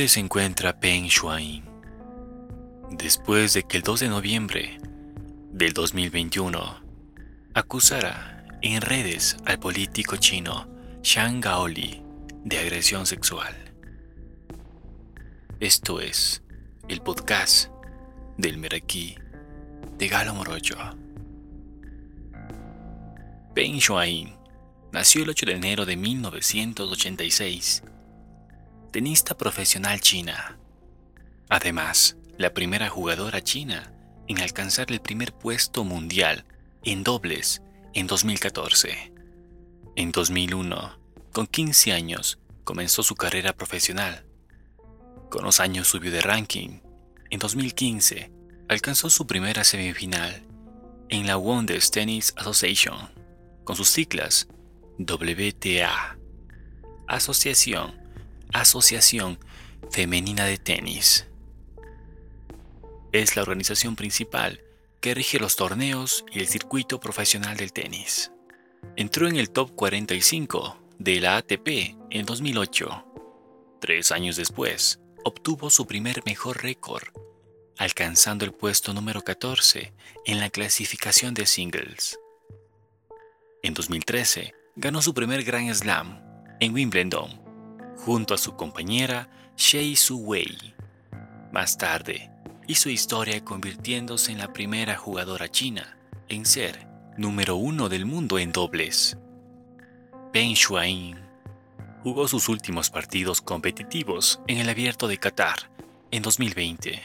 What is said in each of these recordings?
¿Dónde se encuentra Peng Shuai? Después de que el 2 de noviembre del 2021 acusara en redes al político chino Shang Gaoli de agresión sexual. Esto es el podcast del Meraki de Galo Moroyo. Peng Shuai nació el 8 de enero de 1986, tenista profesional china. Además, la primera jugadora china en alcanzar el primer puesto mundial en dobles en 2014. En 2001, con 15 años, comenzó su carrera profesional. Con los años subió de ranking. En 2015, alcanzó su primera semifinal en la Women's Tennis Association, con sus siglas WTA, Asociación, Asociación Femenina de Tenis. Es la organización principal que rige los torneos y el circuito profesional del tenis. Entró en el top 45 de la ATP en 2008. Tres años después, obtuvo su primer mejor récord, alcanzando el puesto número 14 en la clasificación de singles. En 2013, ganó su primer Grand Slam en Wimbledon, junto a su compañera Shei Su Wei. Más tarde, hizo historia convirtiéndose en la primera jugadora china en ser número uno del mundo en dobles. Peng Shuai jugó sus últimos partidos competitivos en el Abierto de Qatar en 2020,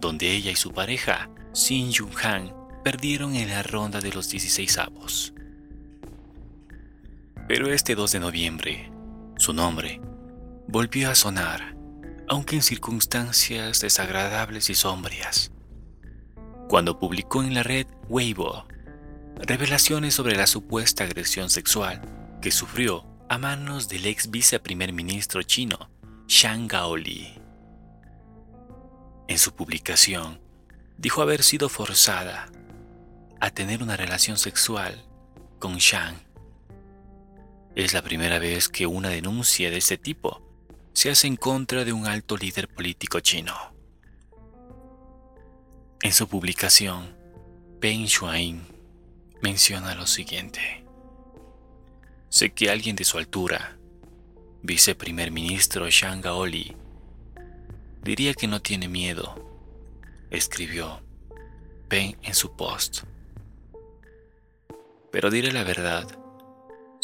donde ella y su pareja, Xin Yunhan, perdieron en la ronda de los 16 avos. Pero este 2 de noviembre, su nombre volvió a sonar aunque en circunstancias desagradables y sombrías. Cuando publicó en la red Weibo revelaciones sobre la supuesta agresión sexual que sufrió a manos del ex viceprimer ministro chino Shang Gaoli. En su publicación, dijo haber sido forzada a tener una relación sexual con Shang. Es la primera vez que una denuncia de este tipo se hace en contra de un alto líder político chino. En su publicación, Peng Shuai menciona lo siguiente. Sé que alguien de su altura, viceprimer ministro Shang Gaoli, diría que no tiene miedo, escribió Peng en su post. Pero diré la verdad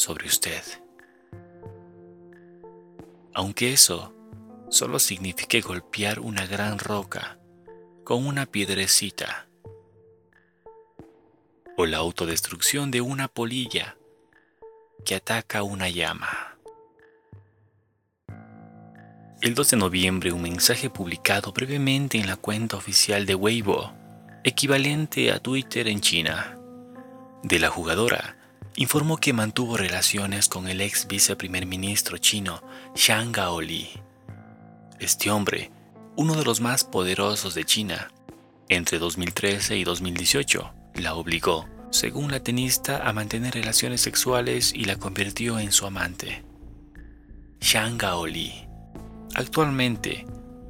sobre usted aunque eso solo signifique golpear una gran roca con una piedrecita, o la autodestrucción de una polilla que ataca una llama. El 2 de noviembre un mensaje publicado brevemente en la cuenta oficial de Weibo, equivalente a Twitter en China, de la jugadora informó que mantuvo relaciones con el ex viceprimer ministro chino Shang Gaoli. Este hombre, uno de los más poderosos de China, entre 2013 y 2018, la obligó, según la tenista, a mantener relaciones sexuales y la convirtió en su amante. Shang Gaoli actualmente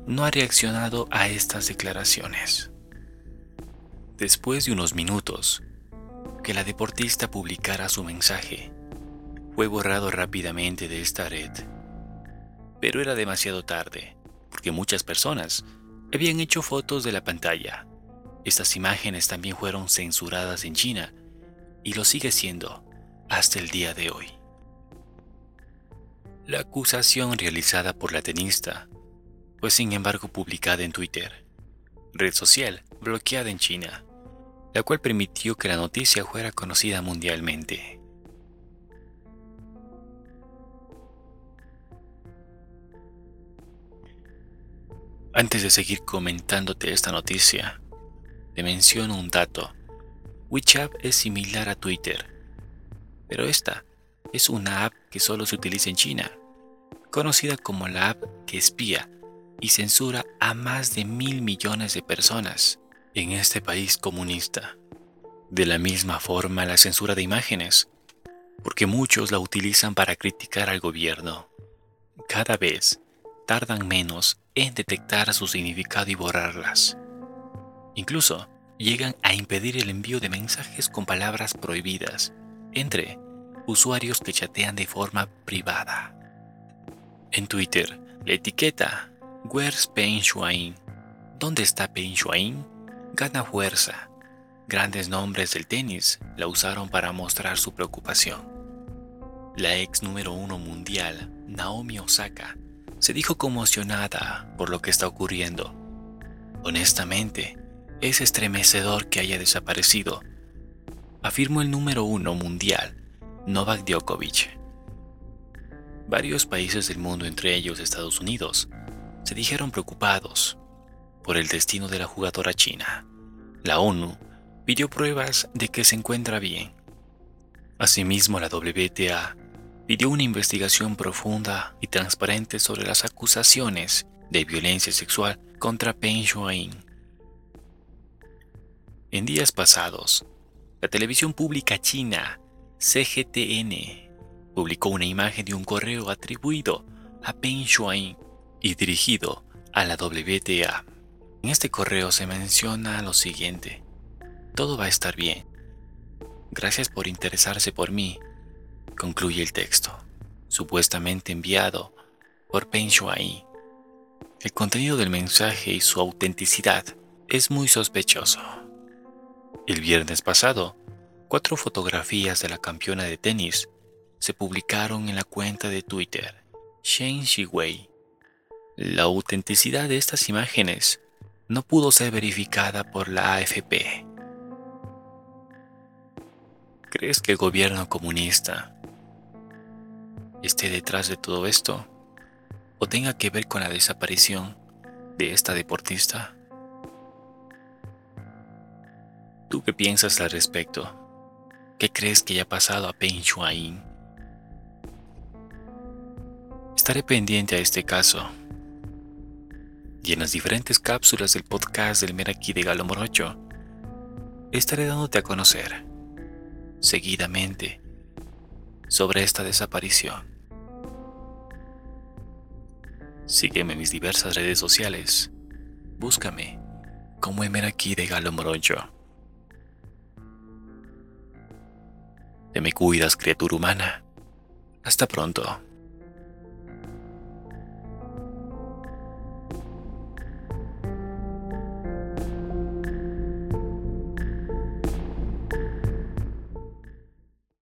no ha reaccionado a estas declaraciones. Después de unos minutos, que la deportista publicara su mensaje. Fue borrado rápidamente de esta red. Pero era demasiado tarde, porque muchas personas habían hecho fotos de la pantalla. Estas imágenes también fueron censuradas en China y lo sigue siendo hasta el día de hoy. La acusación realizada por la tenista fue sin embargo publicada en Twitter, red social bloqueada en China la cual permitió que la noticia fuera conocida mundialmente. Antes de seguir comentándote esta noticia, te menciono un dato. WeChat es similar a Twitter, pero esta es una app que solo se utiliza en China, conocida como la app que espía y censura a más de mil millones de personas en este país comunista. De la misma forma la censura de imágenes, porque muchos la utilizan para criticar al gobierno. Cada vez tardan menos en detectar su significado y borrarlas. Incluso llegan a impedir el envío de mensajes con palabras prohibidas entre usuarios que chatean de forma privada. En Twitter, la etiqueta Where's Peng Shuain? ¿Dónde está Peng Shuain? Gana fuerza. Grandes nombres del tenis la usaron para mostrar su preocupación. La ex número uno mundial, Naomi Osaka, se dijo conmocionada por lo que está ocurriendo. Honestamente, es estremecedor que haya desaparecido, afirmó el número uno mundial, Novak Djokovic. Varios países del mundo, entre ellos Estados Unidos, se dijeron preocupados por el destino de la jugadora china. La ONU pidió pruebas de que se encuentra bien. Asimismo, la WTA pidió una investigación profunda y transparente sobre las acusaciones de violencia sexual contra Peng Shuain. En días pasados, la televisión pública china CGTN publicó una imagen de un correo atribuido a Peng Shuain y dirigido a la WTA. En este correo se menciona lo siguiente: Todo va a estar bien. Gracias por interesarse por mí concluye el texto, supuestamente enviado por Peng Shuai. El contenido del mensaje y su autenticidad es muy sospechoso. El viernes pasado, cuatro fotografías de la campeona de tenis se publicaron en la cuenta de Twitter Shen Shiwei. La autenticidad de estas imágenes no pudo ser verificada por la AFP. ¿Crees que el gobierno comunista esté detrás de todo esto o tenga que ver con la desaparición de esta deportista? ¿Tú qué piensas al respecto? ¿Qué crees que haya pasado a Peng Shuain? Estaré pendiente a este caso. Y en las diferentes cápsulas del podcast del Meraki de Galo Morocho, estaré dándote a conocer seguidamente sobre esta desaparición. Sígueme en mis diversas redes sociales. Búscame como Emeraki de Galo Morocho. Te me cuidas, criatura humana. Hasta pronto.